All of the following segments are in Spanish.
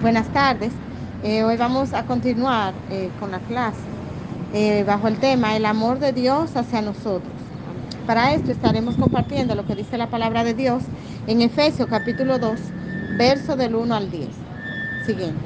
Buenas tardes. Eh, hoy vamos a continuar eh, con la clase eh, bajo el tema El amor de Dios hacia nosotros. Para esto estaremos compartiendo lo que dice la palabra de Dios en Efesios capítulo 2, verso del 1 al 10. Siguiente.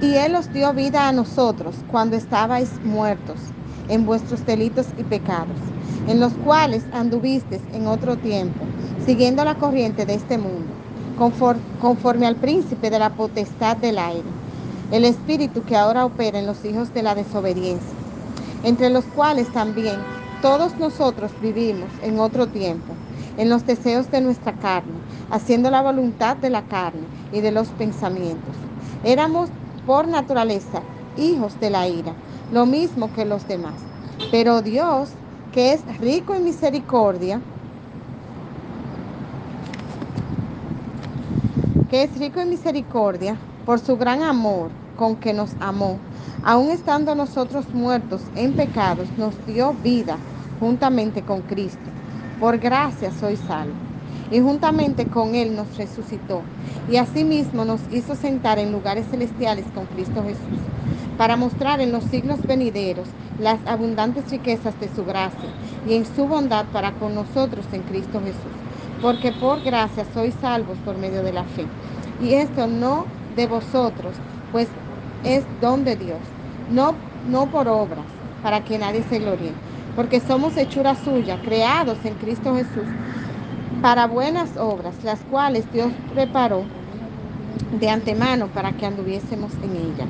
Y Él os dio vida a nosotros cuando estabais muertos en vuestros delitos y pecados, en los cuales anduvisteis en otro tiempo, siguiendo la corriente de este mundo conforme al príncipe de la potestad del aire, el espíritu que ahora opera en los hijos de la desobediencia, entre los cuales también todos nosotros vivimos en otro tiempo, en los deseos de nuestra carne, haciendo la voluntad de la carne y de los pensamientos. Éramos por naturaleza hijos de la ira, lo mismo que los demás. Pero Dios, que es rico en misericordia, que es rico en misericordia, por su gran amor con que nos amó, aun estando nosotros muertos en pecados, nos dio vida juntamente con Cristo. Por gracia soy salvo. Y juntamente con Él nos resucitó. Y asimismo nos hizo sentar en lugares celestiales con Cristo Jesús, para mostrar en los siglos venideros las abundantes riquezas de su gracia y en su bondad para con nosotros en Cristo Jesús porque por gracia sois salvos por medio de la fe. Y esto no de vosotros, pues es don de Dios, no, no por obras, para que nadie se gloríe, porque somos hechura suya, creados en Cristo Jesús, para buenas obras, las cuales Dios preparó de antemano para que anduviésemos en ella.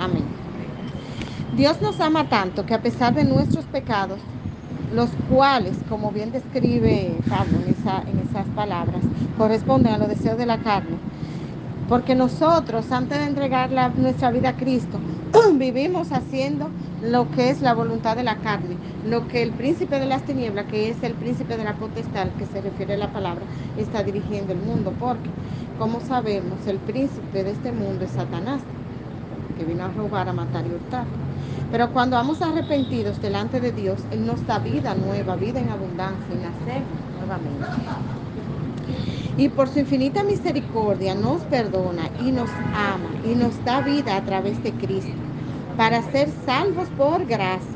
Amén. Dios nos ama tanto que a pesar de nuestros pecados, los cuales, como bien describe Pablo en, esas palabras, corresponden a los deseos de la carne. Porque nosotros, antes de entregar nuestra vida a Cristo, vivimos haciendo lo que es la voluntad de la carne, lo que el príncipe de las tinieblas, que es el príncipe de la potestad, que se refiere a la palabra, está dirigiendo el mundo. Porque, como sabemos, el príncipe de este mundo es Satanás, que vino a robar, a matar y hurtar. Pero cuando vamos arrepentidos delante de Dios, Él nos da vida nueva, vida en abundancia y nacemos nuevamente. Y por su infinita misericordia nos perdona y nos ama y nos da vida a través de Cristo para ser salvos por gracia.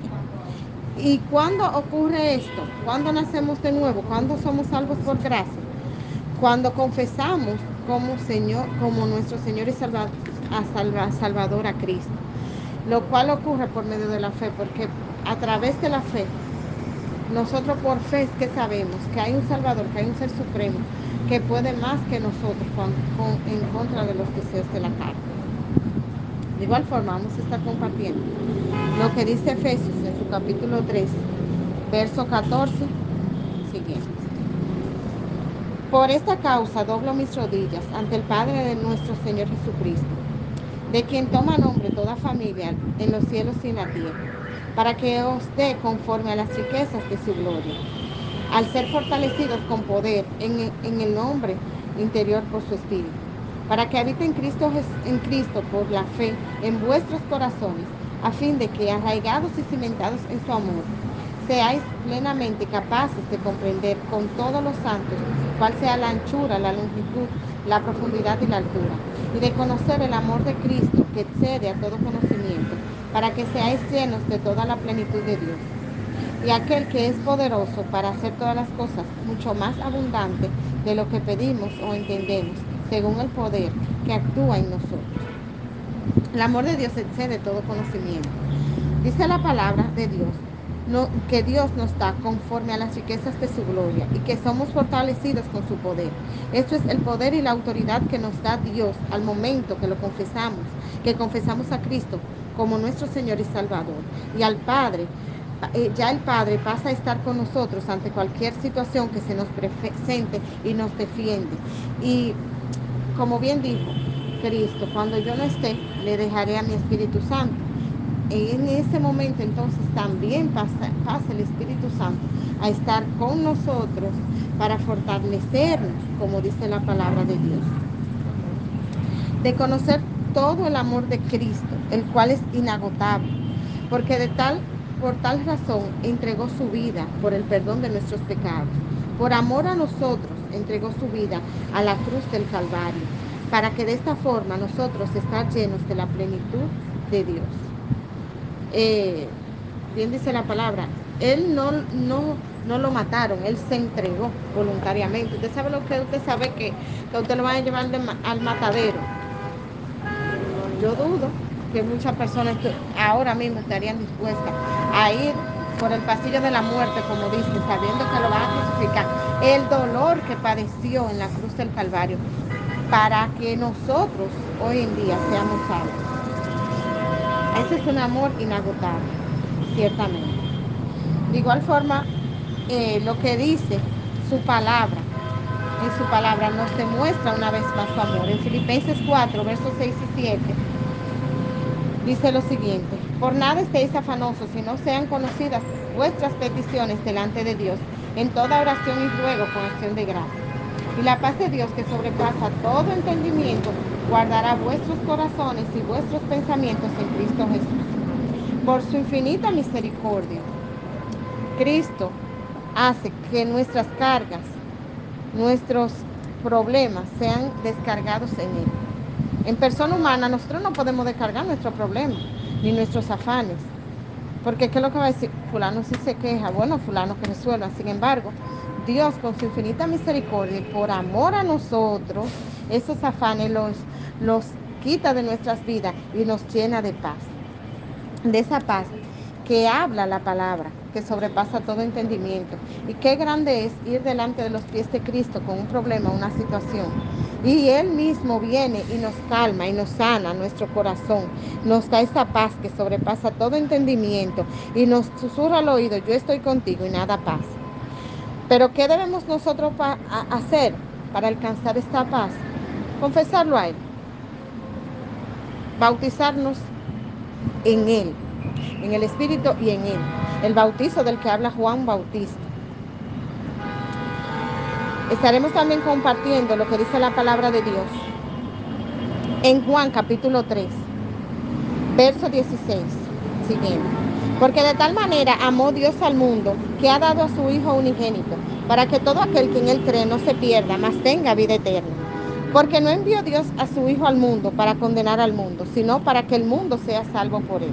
¿Y cuándo ocurre esto? ¿Cuándo nacemos de nuevo? ¿Cuándo somos salvos por gracia? Cuando confesamos como Señor, como nuestro Señor y Salvador a Salvador a Cristo lo cual ocurre por medio de la fe, porque a través de la fe, nosotros por fe es que sabemos que hay un Salvador, que hay un Ser Supremo, que puede más que nosotros en contra de los deseos de la carne. De igual forma, vamos a estar compartiendo lo que dice Efesios en su capítulo 3, verso 14, siguiente. Por esta causa doblo mis rodillas ante el Padre de nuestro Señor Jesucristo de quien toma nombre toda familia en los cielos y en la tierra, para que os dé conforme a las riquezas de su gloria, al ser fortalecidos con poder en, el nombre interior por su espíritu, para que habiten Cristo, en Cristo por la fe en vuestros corazones, a fin de que arraigados y cimentados en su amor, seáis plenamente capaces de comprender con todos los santos cuál sea la anchura, la longitud, la profundidad y la altura, y de conocer el amor de Cristo que excede a todo conocimiento, para que seáis llenos de toda la plenitud de Dios. Y aquel que es poderoso para hacer todas las cosas mucho más abundante de lo que pedimos o entendemos, según el poder que actúa en nosotros. El amor de Dios excede todo conocimiento. Dice la palabra de Dios que Dios nos da conforme a las riquezas de su gloria y que somos fortalecidos con su poder. Esto es el poder y la autoridad que nos da Dios al momento que lo confesamos, que confesamos a Cristo como nuestro Señor y Salvador y al Padre. Eh, ya el Padre pasa a estar con nosotros ante cualquier situación que se nos presente y nos defiende. Y como bien dijo Cristo, cuando yo no esté, le dejaré a mi Espíritu Santo en ese momento entonces también pasa, el Espíritu Santo a estar con nosotros para fortalecernos, como dice la palabra de Dios. De conocer todo el amor de Cristo, el cual es inagotable, porque de tal, por tal razón entregó su vida por el perdón de nuestros pecados. Por amor a nosotros entregó su vida a la cruz del Calvario para que de esta forma nosotros estar llenos de la plenitud de Dios. Eh, bien dice la palabra, él no, no, no lo mataron, él se entregó voluntariamente. Usted sabe lo que usted sabe que, que usted lo va a llevar al matadero. Yo dudo que muchas personas ahora mismo estarían dispuestas a ir por el pasillo de la muerte, como dice, sabiendo que lo van a crucificar. El dolor que padeció en la cruz del Calvario para que nosotros hoy en día seamos salvos. Ese es un amor inagotable, ciertamente. De igual forma, eh, lo que dice su palabra, en su palabra nos demuestra una vez más su amor. En Filipenses 4, versos 6 y 7, dice lo siguiente, por nada estéis afanosos, si no sean conocidas vuestras peticiones delante de Dios, en toda oración y ruego con acción de gracia. Y la paz de Dios que sobrepasa todo entendimiento, guardará vuestros corazones y vuestros pensamientos en Cristo Jesús. Por su infinita misericordia, Cristo hace que nuestras cargas, nuestros problemas sean descargados en Él. En persona humana nosotros no podemos descargar nuestros problemas ni nuestros afanes. Porque ¿qué es lo que va a decir? Fulano sí se queja, bueno, fulano que resuelva. Sin embargo, Dios con su infinita misericordia y por amor a nosotros, esos afanes los, los quita de nuestras vidas y nos llena de paz. De esa paz que habla la palabra, que sobrepasa todo entendimiento. Y qué grande es ir delante de los pies de Cristo con un problema, una situación. Y Él mismo viene y nos calma y nos sana nuestro corazón. Nos da esa paz que sobrepasa todo entendimiento y nos susurra al oído, yo estoy contigo y nada pasa. Pero ¿qué debemos nosotros hacer para alcanzar esta paz? Confesarlo a Él. Bautizarnos en Él en el Espíritu y en Él. El bautizo del que habla Juan Bautista. Estaremos también compartiendo lo que dice la palabra de Dios en Juan capítulo 3, verso 16, siguiente. Porque de tal manera amó Dios al mundo que ha dado a su Hijo unigénito, para que todo aquel que en él cree no se pierda, mas tenga vida eterna. Porque no envió Dios a su Hijo al mundo para condenar al mundo, sino para que el mundo sea salvo por él.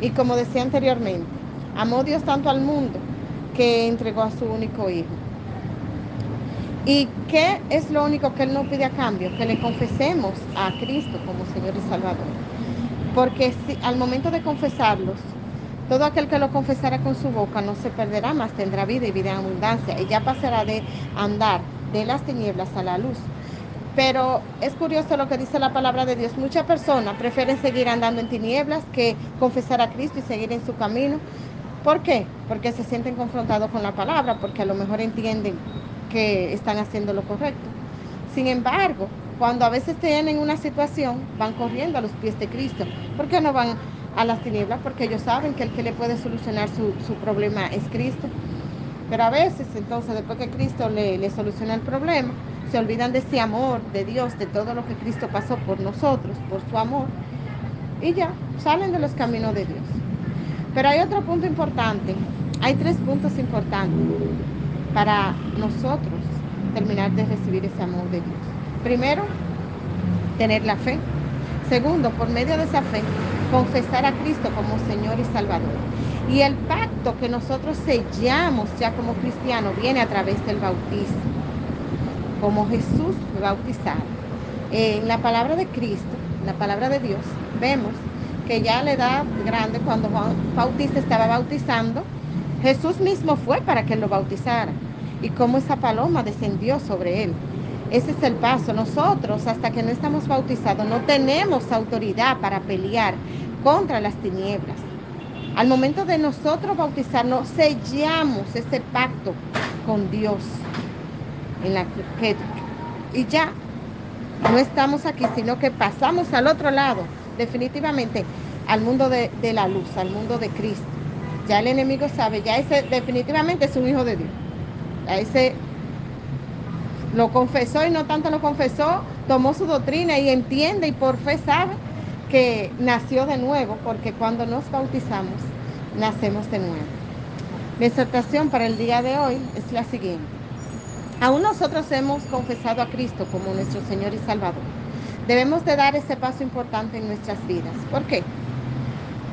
Y como decía anteriormente, amó Dios tanto al mundo que entregó a su único hijo. ¿Y qué es lo único que Él no pide a cambio? Que le confesemos a Cristo como Señor y Salvador. Porque si, al momento de confesarlos, todo aquel que lo confesara con su boca no se perderá más, tendrá vida y vida en abundancia. Y ya pasará de andar de las tinieblas a la luz. Pero es curioso lo que dice la palabra de Dios. Muchas personas prefieren seguir andando en tinieblas que confesar a Cristo y seguir en su camino. ¿Por qué? Porque se sienten confrontados con la palabra, porque a lo mejor entienden que están haciendo lo correcto. Sin embargo, cuando a veces tienen una situación, van corriendo a los pies de Cristo. ¿Por qué no van a las tinieblas? Porque ellos saben que el que le puede solucionar su, su problema es Cristo. Pero a veces, entonces, después que Cristo le, le soluciona el problema, se olvidan de ese amor de Dios, de todo lo que Cristo pasó por nosotros, por su amor, y ya salen de los caminos de Dios. Pero hay otro punto importante, hay tres puntos importantes para nosotros terminar de recibir ese amor de Dios. Primero, tener la fe. Segundo, por medio de esa fe, confesar a Cristo como Señor y Salvador. Y el pacto que nosotros sellamos ya como cristianos viene a través del bautismo como Jesús fue bautizado. En la palabra de Cristo, en la palabra de Dios, vemos que ya a la edad grande, cuando Juan Bautista estaba bautizando, Jesús mismo fue para que lo bautizara. Y cómo esa paloma descendió sobre él. Ese es el paso. Nosotros, hasta que no estamos bautizados, no tenemos autoridad para pelear contra las tinieblas. Al momento de nosotros bautizarnos, sellamos ese pacto con Dios en la que, y ya no estamos aquí, sino que pasamos al otro lado, definitivamente, al mundo de, de la luz, al mundo de Cristo. Ya el enemigo sabe, ya ese definitivamente es un hijo de Dios. A ese lo confesó y no tanto lo confesó, tomó su doctrina y entiende y por fe sabe que nació de nuevo, porque cuando nos bautizamos, nacemos de nuevo. Mi exhortación para el día de hoy es la siguiente. Aún nosotros hemos confesado a Cristo como nuestro Señor y Salvador. Debemos de dar ese paso importante en nuestras vidas. ¿Por qué?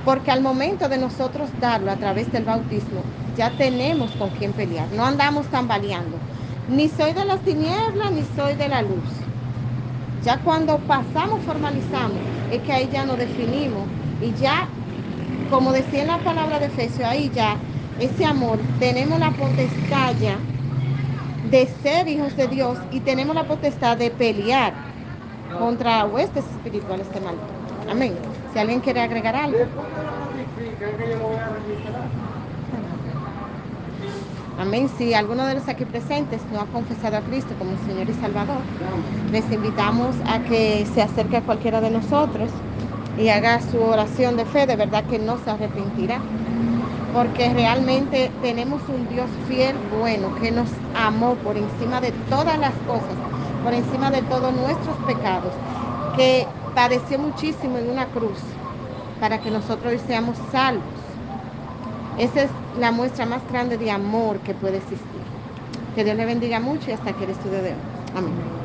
Porque al momento de nosotros darlo a través del bautismo, ya tenemos con quién pelear. No andamos tambaleando. Ni soy de las tinieblas, ni soy de la luz. Ya cuando pasamos, formalizamos, es que ahí ya nos definimos y ya, como decía en la palabra de Efesios, ahí ya, ese amor, tenemos la potestad ya de ser hijos de Dios y tenemos la potestad de pelear contra huestes espirituales de mal. Amén. Si alguien quiere agregar algo. Amén. Si alguno de los aquí presentes no ha confesado a Cristo como Señor y Salvador, les invitamos a que se acerque a cualquiera de nosotros y haga su oración de fe. De verdad que no se arrepentirá. Porque realmente tenemos un Dios fiel, bueno, que nos amó por encima de todas las cosas, por encima de todos nuestros pecados, que padeció muchísimo en una cruz para que nosotros seamos salvos. Esa es la muestra más grande de amor que puede existir. Que Dios le bendiga mucho y hasta aquí el estudio de hoy. Amén.